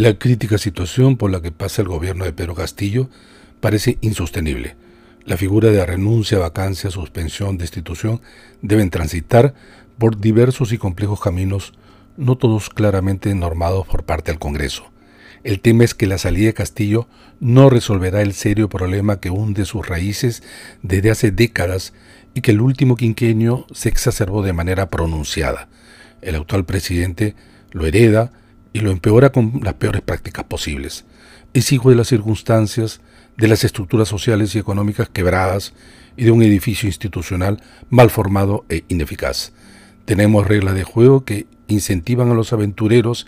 La crítica situación por la que pasa el gobierno de Pedro Castillo parece insostenible. La figura de renuncia, vacancia, suspensión, destitución deben transitar por diversos y complejos caminos, no todos claramente normados por parte del Congreso. El tema es que la salida de Castillo no resolverá el serio problema que hunde sus raíces desde hace décadas y que el último quinquenio se exacerbó de manera pronunciada. El actual presidente lo hereda y lo empeora con las peores prácticas posibles. Es hijo de las circunstancias, de las estructuras sociales y económicas quebradas y de un edificio institucional mal formado e ineficaz. Tenemos reglas de juego que incentivan a los aventureros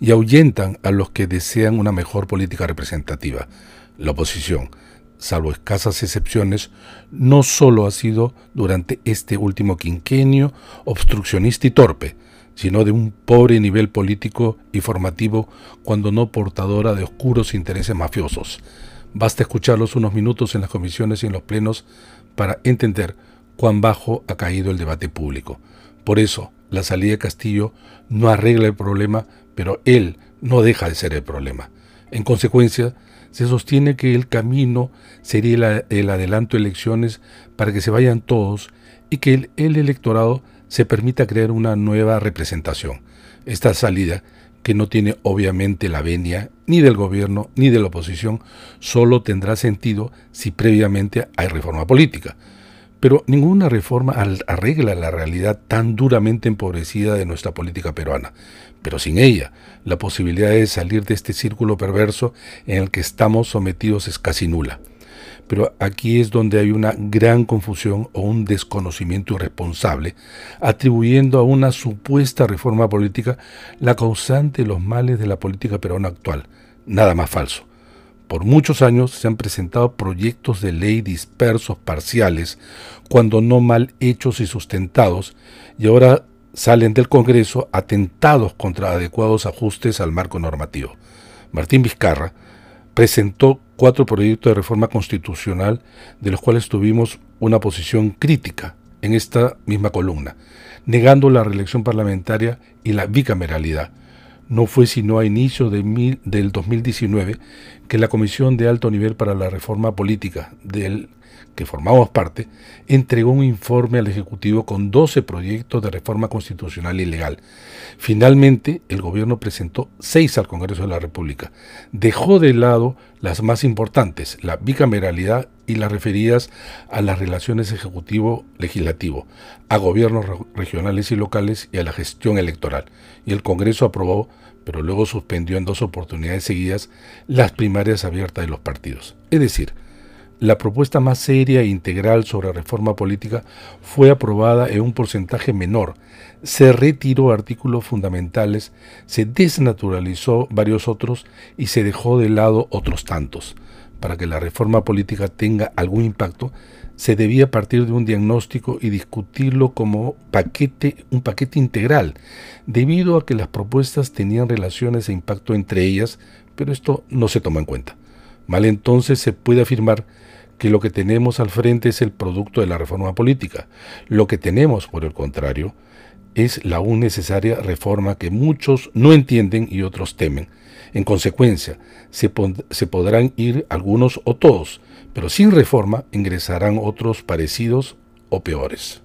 y ahuyentan a los que desean una mejor política representativa. La oposición, salvo escasas excepciones, no solo ha sido durante este último quinquenio obstruccionista y torpe, sino de un pobre nivel político y formativo cuando no portadora de oscuros intereses mafiosos. Basta escucharlos unos minutos en las comisiones y en los plenos para entender cuán bajo ha caído el debate público. Por eso, la salida de Castillo no arregla el problema, pero él no deja de ser el problema. En consecuencia, se sostiene que el camino sería el, adelanto de elecciones para que se vayan todos y que el, el electorado se permita crear una nueva representación. Esta salida, que no tiene obviamente la venia ni del gobierno ni de la oposición, solo tendrá sentido si previamente hay reforma política. Pero ninguna reforma arregla la realidad tan duramente empobrecida de nuestra política peruana. Pero sin ella, la posibilidad de salir de este círculo perverso en el que estamos sometidos es casi nula. Pero aquí es donde hay una gran confusión o un desconocimiento irresponsable, atribuyendo a una supuesta reforma política la causante de los males de la política peruana actual. Nada más falso. Por muchos años se han presentado proyectos de ley dispersos, parciales, cuando no mal hechos y sustentados, y ahora salen del Congreso atentados contra adecuados ajustes al marco normativo. Martín Vizcarra, presentó cuatro proyectos de reforma constitucional de los cuales tuvimos una posición crítica en esta misma columna, negando la reelección parlamentaria y la bicameralidad. No fue sino a inicio de del 2019 que la Comisión de Alto Nivel para la Reforma Política del que formamos parte, entregó un informe al Ejecutivo con 12 proyectos de reforma constitucional y legal. Finalmente, el gobierno presentó seis al Congreso de la República. Dejó de lado las más importantes, la bicameralidad y las referidas a las relaciones ejecutivo-legislativo, a gobiernos regionales y locales y a la gestión electoral. Y el Congreso aprobó, pero luego suspendió en dos oportunidades seguidas, las primarias abiertas de los partidos. Es decir, la propuesta más seria e integral sobre reforma política fue aprobada en un porcentaje menor. Se retiró artículos fundamentales, se desnaturalizó varios otros y se dejó de lado otros tantos. Para que la reforma política tenga algún impacto, se debía partir de un diagnóstico y discutirlo como paquete, un paquete integral, debido a que las propuestas tenían relaciones e impacto entre ellas, pero esto no se toma en cuenta. Mal entonces se puede afirmar que lo que tenemos al frente es el producto de la reforma política. Lo que tenemos, por el contrario, es la aún necesaria reforma que muchos no entienden y otros temen. En consecuencia, se, podrán ir algunos o todos, pero sin reforma ingresarán otros parecidos o peores.